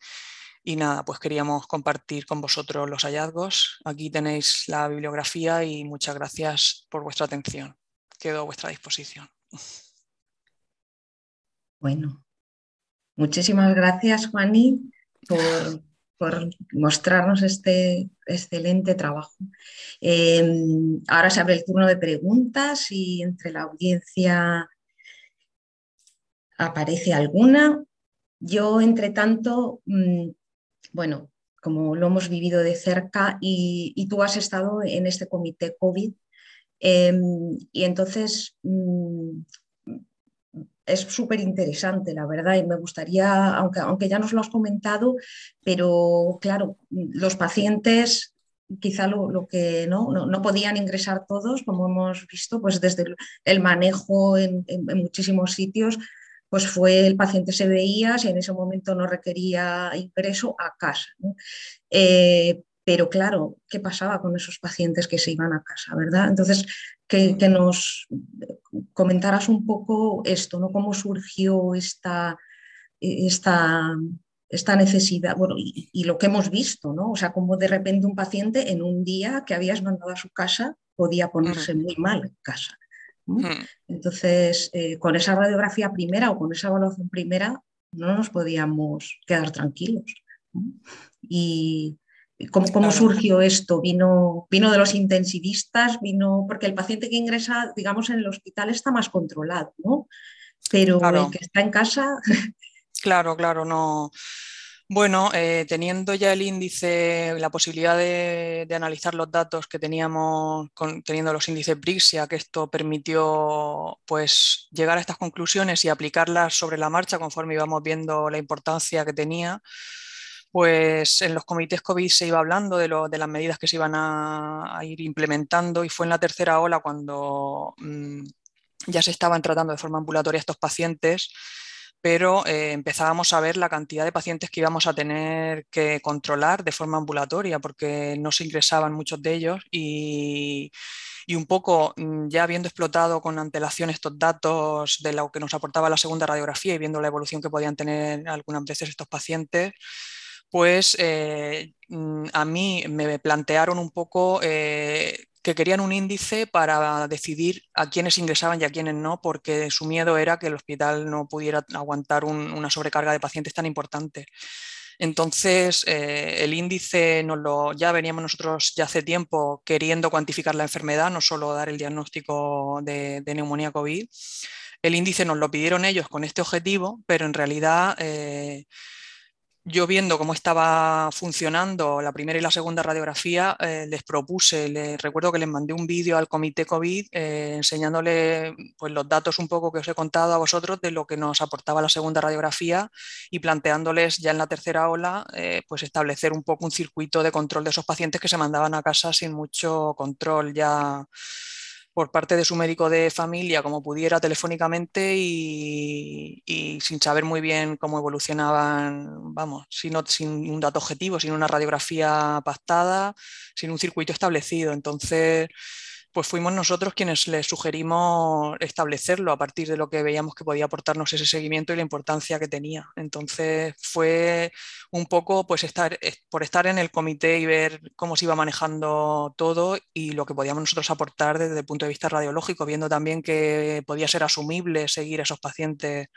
nada, pues queríamos compartir con vosotros los hallazgos. Aquí tenéis la bibliografía y muchas gracias por vuestra atención. Quedo a vuestra disposición. Bueno, muchísimas gracias, Juaní, por por mostrarnos este excelente trabajo. Em, ahora se abre el turno de preguntas y entre la audiencia aparece alguna. Yo, entre tanto, mm, bueno, como lo hemos vivido de cerca y, tú has estado en este comité COVID, em, y entonces mm, es súper interesante, la verdad, y me gustaría, aunque, aunque ya nos lo has comentado, pero claro, los pacientes quizá lo, que ¿no? ¿no? podían ingresar todos, como hemos visto, pues desde el, manejo en, muchísimos sitios, pues fue el paciente se veía, si en ese momento no requería ingreso, a casa. Eh, pero claro, ¿qué pasaba con esos pacientes que se iban a casa, verdad? Entonces, que, nos comentaras un poco esto, ¿no? Cómo surgió esta, esta, esta necesidad, bueno, y, lo que hemos visto, ¿no? O sea, cómo de repente un paciente en un día que habías mandado a su casa podía ponerse muy mal en casa. Entonces, eh, con esa radiografía primera o con esa evaluación primera, no nos podíamos quedar tranquilos. Y, ¿Cómo, surgió esto? ¿Vino, ¿Vino de los intensivistas? vino Porque el paciente que ingresa, digamos, en el hospital está más controlado, ¿no? Pero el que está en casa... Claro, claro, no... Bueno, eh, teniendo ya el índice, la posibilidad de, analizar los datos que teníamos, teniendo los índices Brixia, que esto permitió pues, llegar a estas conclusiones y aplicarlas sobre la marcha conforme íbamos viendo la importancia que tenía, pues en los comités COVID se iba hablando de, las medidas que se iban a, ir implementando y fue en la tercera ola cuando mm, ya se estaban tratando de forma ambulatoria estos pacientes, pero eh, empezábamos a ver la cantidad de pacientes que íbamos a tener que controlar de forma ambulatoria porque no se ingresaban muchos de ellos y y un poco mm, ya habiendo explotado con antelación estos datos de lo que nos aportaba la segunda radiografía y viendo la evolución que podían tener algunas veces estos pacientes, pues eh, mm, a mí me plantearon un poco eh, que querían un índice para decidir a quiénes ingresaban y a quiénes no, porque su miedo era que el hospital no pudiera aguantar una sobrecarga de pacientes tan importante. Entonces, eh, el índice nos lo, ya veníamos nosotros ya hace tiempo queriendo cuantificar la enfermedad, no solo dar el diagnóstico de, neumonía COVID. El índice nos lo pidieron ellos con este objetivo, pero en realidad yo viendo cómo estaba funcionando la primera y la segunda radiografía, eh, les propuse, les, recuerdo que les mandé un vídeo al comité COVID eh, enseñándole pues, los datos un poco que os he contado a vosotros de lo que nos aportaba la segunda radiografía y planteándoles ya en la tercera ola eh, pues establecer un poco un circuito de control de esos pacientes que se mandaban a casa sin mucho control ya por parte de su médico de familia como pudiera telefónicamente y, sin saber muy bien cómo evolucionaban, vamos, sin, sin un dato objetivo, sin una radiografía pactada, sin un circuito establecido. Entonces, pues fuimos nosotros quienes les sugerimos establecerlo a partir de lo que veíamos que podía aportarnos ese seguimiento y la importancia que tenía. Entonces fue un poco pues estar, por estar en el comité y ver cómo se iba manejando todo y lo que podíamos nosotros aportar desde el punto de vista radiológico, viendo también que podía ser asumible seguir a esos pacientes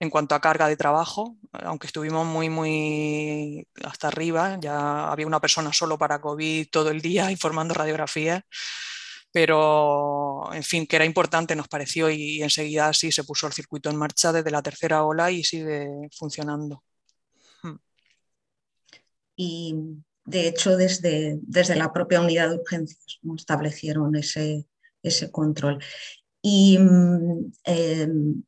en cuanto a carga de trabajo, aunque estuvimos muy, muy hasta arriba, ya había una persona solo para COVID todo el día informando radiografías pero en fin, que era importante nos pareció y enseguida sí se puso el circuito en marcha desde la tercera ola y sigue funcionando. Hmm. Y de hecho desde, desde la propia unidad de urgencias establecieron ese, ese control. Y mm, em,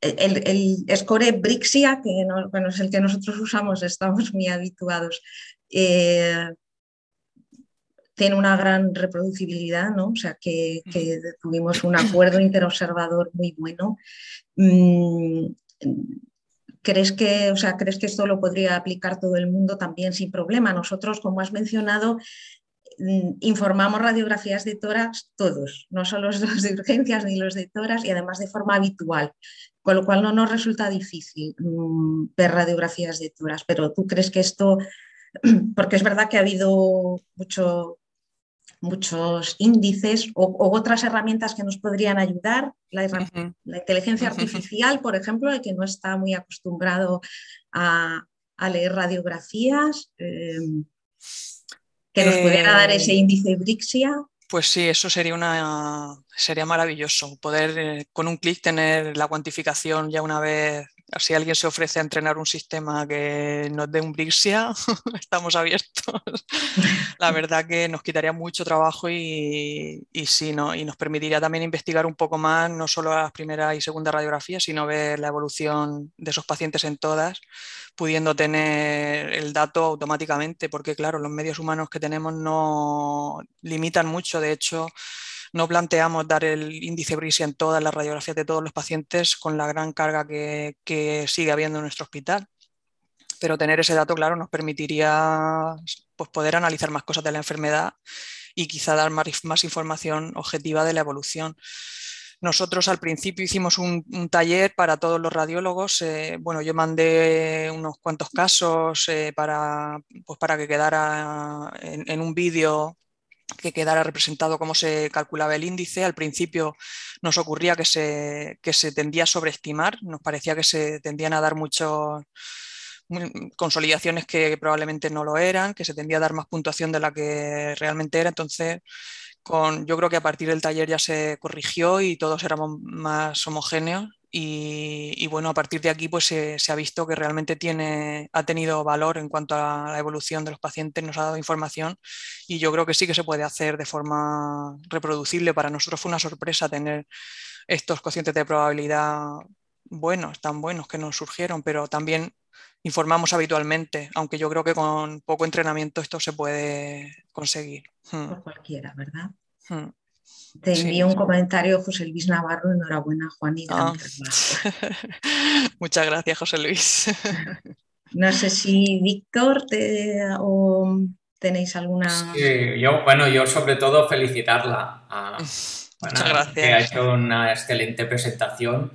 el, el, score Brixia, que no, es el que nosotros usamos, estamos muy habituados, eh, tiene una gran reproducibilidad, ¿no? O sea, que, tuvimos un acuerdo interobservador muy bueno. Mm, ¿Crees que, o sea, ¿Crees que esto lo podría aplicar todo el mundo también sin problema? Nosotros, como has mencionado, mm, informamos radiografías de toras todos, no solo los de urgencias ni los de toras, y además de forma habitual, con lo cual no nos resulta difícil mm, ver radiografías de toras. Pero ¿tú crees que esto, porque es verdad que ha habido mucho muchos índices o, otras herramientas que nos podrían ayudar. La, inteligencia artificial, por ejemplo, el que no está muy acostumbrado a, leer radiografías, em, que nos pudiera dar ese eh, índice Brixia. Pues sí, eso sería, una, sería maravilloso, poder eh, con un clic tener la cuantificación ya una vez si alguien se ofrece a entrenar un sistema que nos dé un Brixia, estamos abiertos. la verdad que nos quitaría mucho trabajo y, sí, ¿no? y nos permitiría también investigar un poco más, no solo las primeras y segunda radiografías, sino ver la evolución de esos pacientes en todas, pudiendo tener el dato automáticamente, porque claro, los medios humanos que tenemos no limitan mucho, de hecho, no planteamos dar el índice BRIS en todas las radiografías de todos los pacientes con la gran carga que, sigue habiendo en nuestro hospital. Pero tener ese dato, claro, nos permitiría pues, poder analizar más cosas de la enfermedad y quizá dar más, información objetiva de la evolución. Nosotros al principio hicimos un, taller para todos los radiólogos. Eh, bueno, yo mandé unos cuantos casos eh, para, pues para que quedara en un vídeo que quedara representado cómo se calculaba el índice. Al principio nos ocurría que se, se tendía a sobreestimar, nos parecía que se tendían a dar muchas consolidaciones que probablemente no lo eran, que se tendía a dar más puntuación de la que realmente era. Entonces, con, yo creo que a partir del taller ya se corrigió y todos éramos más homogéneos y, bueno, a partir de aquí pues se, ha visto que realmente tiene, ha tenido valor en cuanto a la evolución de los pacientes, nos ha dado información y yo creo que sí que se puede hacer de forma reproducible. Para nosotros fue una sorpresa tener estos cocientes de probabilidad buenos, tan buenos que nos surgieron, pero también informamos habitualmente, aunque yo creo que con poco entrenamiento esto se puede conseguir. Hmm. Por cualquiera, ¿verdad? Hmm. Te envío un comentario, José Luis Navarro. Enhorabuena, Juan. Ah. Muchas gracias, José Luis. no sé si Víctor o ¿Tenéis alguna...? Sí, yo, bueno, yo sobre todo felicitarla. A, Muchas gracias. Que ha hecho una excelente presentación.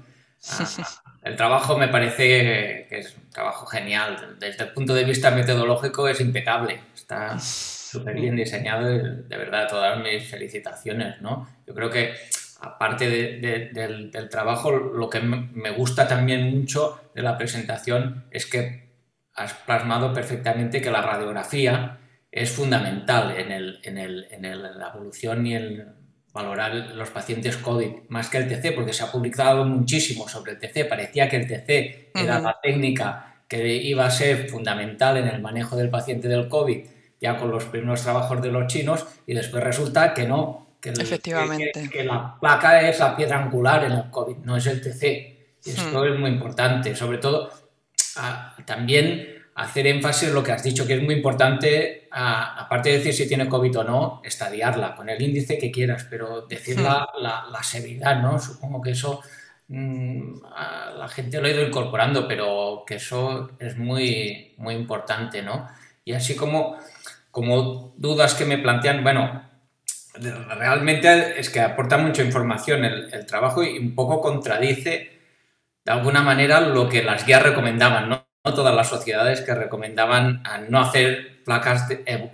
el trabajo me parece que es un trabajo genial. Desde el punto de vista metodológico es impecable. Está súper bien diseñado de verdad todas mis felicitaciones, ¿no? Yo creo que aparte del, del, trabajo, lo que me gusta también mucho de la presentación es que has plasmado perfectamente que la radiografía es fundamental en, el, en, el, en la evolución y en valorar los pacientes COVID, más que el TC, porque se ha publicado muchísimo sobre el TC. Parecía que el TC era la técnica que iba a ser fundamental en el manejo del paciente del COVID, ya con los primeros trabajos de los chinos, y después resulta que no, que, Efectivamente. que, la placa es la piedra angular en el COVID, no es el TC. Esto hmm. es muy importante, sobre todo también hacer énfasis en lo que has dicho, que es muy importante, aparte de decir si tiene COVID o no, estadiarla con el índice que quieras, pero decir hmm. la, la, severidad, ¿no? Supongo que eso mm, la gente lo ha ido incorporando, pero que eso es muy, muy importante, ¿no? Y así como, como dudas que me plantean, bueno, realmente es que aporta mucha información el, el trabajo y un poco contradice de alguna manera lo que las guías recomendaban, ¿no? no todas las sociedades que recomendaban no hacer placas eh,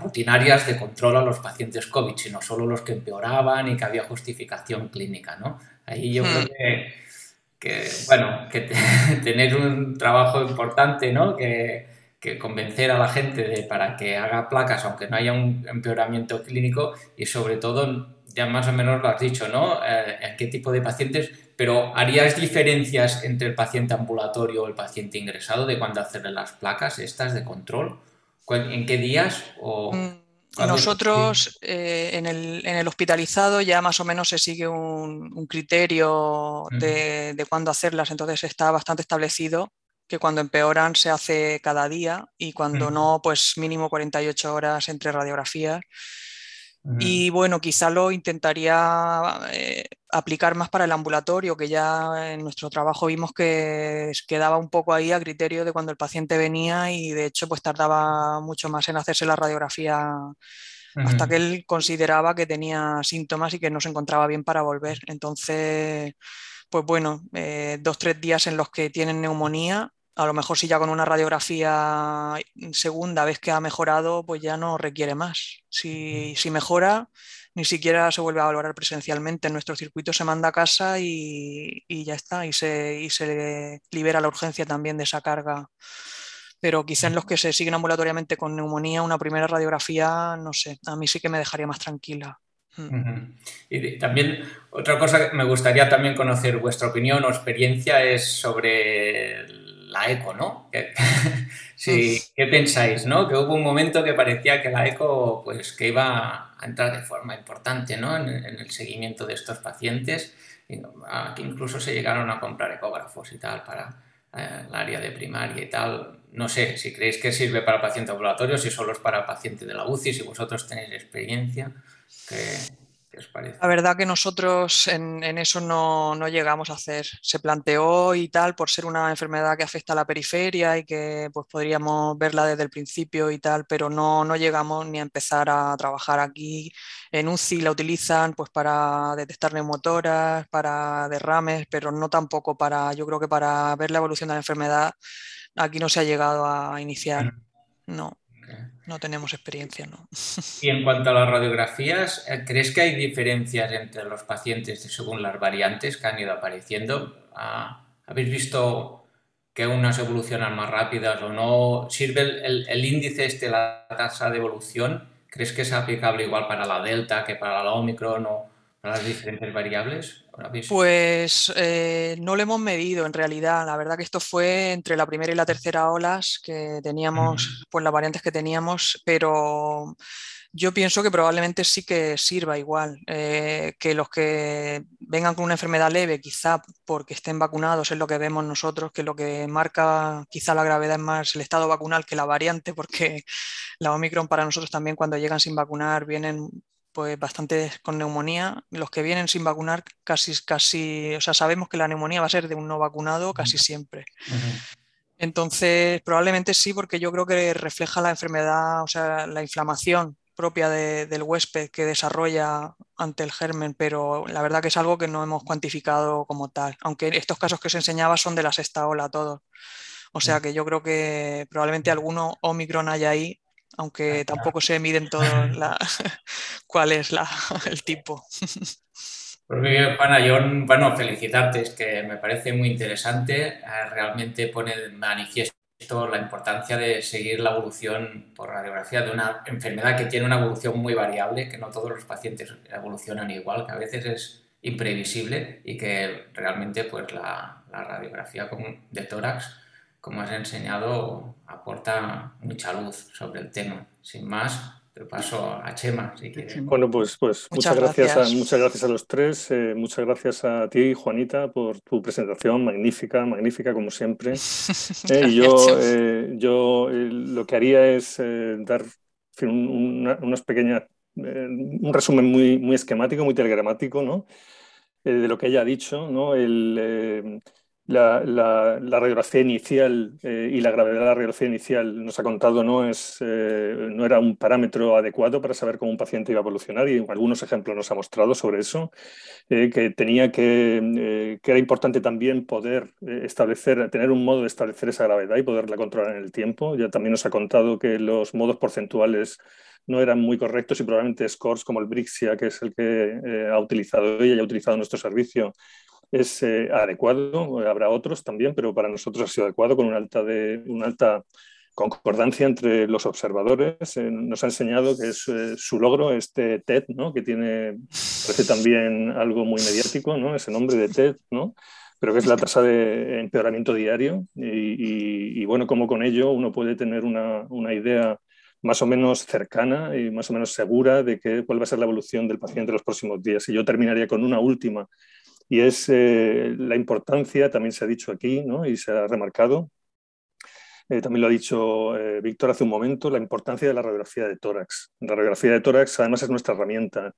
rutinarias de control a los pacientes COVID, sino solo los que empeoraban y que había justificación clínica, ¿no? Ahí yo creo hmm. que, bueno, que tener un trabajo importante, ¿no? Que, que convencer a la gente de, para que haga placas, aunque no haya un empeoramiento clínico, y sobre todo, ya más o menos lo has dicho, ¿no? Eh, ¿En qué tipo de pacientes pero ¿harías diferencias entre el paciente ambulatorio o el paciente ingresado de cuándo hacerle las placas estas de control? ¿En qué días? O mm, Nosotros eh, en, el, hospitalizado ya más o menos se sigue un, criterio de, de cuándo hacerlas, entonces está bastante establecido que cuando empeoran se hace cada día y cuando no, pues mínimo 48 horas entre radiografías. Y bueno, quizá lo intentaría eh, aplicar más para el ambulatorio, que ya en nuestro trabajo vimos que quedaba un poco ahí a criterio de cuando el paciente venía y de hecho pues tardaba mucho más en hacerse la radiografía hasta que él consideraba que tenía síntomas y que no se encontraba bien para volver. Entonces, pues bueno, eh, dos, tres días en los que tienen neumonía a lo mejor si ya con una radiografía segunda vez que ha mejorado, pues ya no requiere más. Si, mejora, ni siquiera se vuelve a valorar presencialmente. En nuestro circuito se manda a casa y, ya está, y se, y se, libera la urgencia también de esa carga. Pero quizá en los que se siguen ambulatoriamente con neumonía, una primera radiografía, no sé, a mí sí que me dejaría más tranquila. Mm. Y también otra cosa que me gustaría también conocer vuestra opinión o experiencia es sobre la eco, ¿no? sí, ¿Qué pensáis, no? Que hubo un momento que parecía que la eco, pues, que iba a entrar de forma importante, ¿no? En, el seguimiento de estos pacientes, y, que incluso se llegaron a comprar ecógrafos y tal para eh, el área de primaria y tal. No sé si creéis que sirve para el paciente ambulatorio, si solo es para el paciente de la UCI, si vosotros tenéis experiencia. Que, la verdad que nosotros en, eso no, llegamos a hacer. Se planteó y tal por ser una enfermedad que afecta a la periferia y que pues, podríamos verla desde el principio y tal, pero no, no llegamos ni a empezar a trabajar aquí. En UCI la utilizan pues, para detectar neumotoras, para derrames, pero no tampoco para, yo creo que para ver la evolución de la enfermedad aquí no se ha llegado a iniciar. No. No tenemos experiencia, ¿no? Y en cuanto a las radiografías, eh, ¿crees que hay diferencias entre los pacientes según las variantes que han ido apareciendo? Ah, ¿Habéis visto que unas evolucionan más rápidas o no? ¿Sirve el, índice este, la tasa de evolución? ¿Crees que es aplicable igual para la delta que para la omicron o las diferentes variables? Pues eh, no lo hemos medido en realidad. La verdad que esto fue entre la primera y la tercera olas que teníamos, pues las variantes que teníamos, pero yo pienso que probablemente sí que sirva igual, eh, que los que vengan con una enfermedad leve, quizá porque estén vacunados, es lo que vemos nosotros, que lo que marca quizá la gravedad es más el estado vacunal que la variante, porque la Omicron para nosotros también cuando llegan sin vacunar vienen pues bastante con neumonía. Los que vienen sin vacunar casi, casi, o sea, sabemos que la neumonía va a ser de un no vacunado casi siempre. Entonces, probablemente sí, porque yo creo que refleja la enfermedad, o sea, la inflamación propia del huésped que desarrolla ante el germen, pero la verdad que es algo que no hemos cuantificado como tal, aunque estos casos que os enseñaba son de la sexta ola todos. O sea que yo creo que probablemente alguno Omicron haya ahí, aunque tampoco se miden todos cuál es el tipo. Juana, yo, bueno, felicitarte, es que me parece muy interesante, eh, realmente pone de manifiesto la importancia de seguir la evolución por radiografía de una enfermedad que tiene una evolución muy variable, que no todos los pacientes evolucionan igual, que a veces es imprevisible y que realmente pues la, la radiografía de tórax, como has enseñado, aporta mucha luz sobre el tema. Sin más, te paso a Chema, si quieres. Bueno, pues, pues muchas, gracias. a, muchas gracias a los tres. Eh, muchas gracias a ti, Juanita, por tu presentación magnífica, magnífica como siempre. Eh, yo, eh, yo lo que haría es dar unas pequeñas, un resumen muy, muy esquemático, muy telegramático, ¿no? de lo que ella ha dicho, ¿no? El, la, radiografía inicial eh, y la gravedad de la radiografía inicial nos ha contado no, es, eh, no era un parámetro adecuado para saber cómo un paciente iba a evolucionar y algunos ejemplos nos ha mostrado sobre eso, eh, que tenía que, que era importante también poder establecer, tener un modo de establecer esa gravedad y poderla controlar en el tiempo. Ya también nos ha contado que los modos porcentuales no eran muy correctos y probablemente scores como el Brixia, que es el que ha utilizado ella y ha utilizado nuestro servicio, es eh, adecuado, habrá otros también, pero para nosotros ha sido adecuado con una alta, de, una alta concordancia entre los observadores. Eh, nos ha enseñado que es eh, su logro, este TED, ¿no? que tiene, parece también algo muy mediático, ¿no? ese nombre de TED, ¿no? pero que es la tasa de empeoramiento diario. Y, bueno, como con ello uno puede tener una, una, idea más o menos cercana y más o menos segura de que, cuál va a ser la evolución del paciente en los próximos días. Y yo terminaría con una última y es eh, la importancia, también se ha dicho aquí ¿no? y se ha remarcado, eh, también lo ha dicho eh, Víctor hace un momento, la importancia de la radiografía de tórax. La radiografía de tórax además es nuestra herramienta,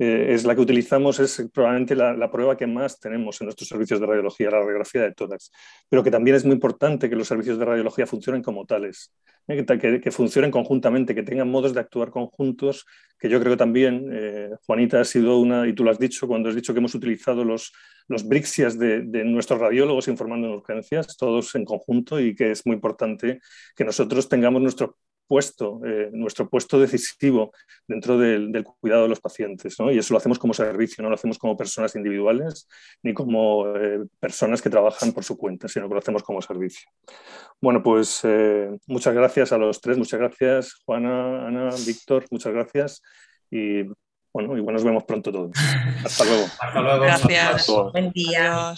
es la que utilizamos, es probablemente la, prueba que más tenemos en nuestros servicios de radiología, la radiografía de tórax, pero que también es muy importante que los servicios de radiología funcionen como tales. ¿eh? que, funcionen conjuntamente, que tengan modos de actuar conjuntos, que yo creo también, eh, Juanita, ha sido una, y tú lo has dicho cuando has dicho que hemos utilizado los, los Brixias de, de, nuestros radiólogos informando en urgencias, todos en conjunto, y que es muy importante que nosotros tengamos nuestro puesto, eh, nuestro puesto decisivo dentro del, cuidado de los pacientes. ¿no? Y eso lo hacemos como servicio, no lo hacemos como personas individuales ni como eh, personas que trabajan por su cuenta, sino que lo hacemos como servicio. Bueno, pues eh, muchas gracias a los tres, muchas gracias Juana, Ana, Víctor, muchas gracias. Y bueno, igual nos vemos pronto todos. Hasta luego. Hasta luego. Gracias. Buen día.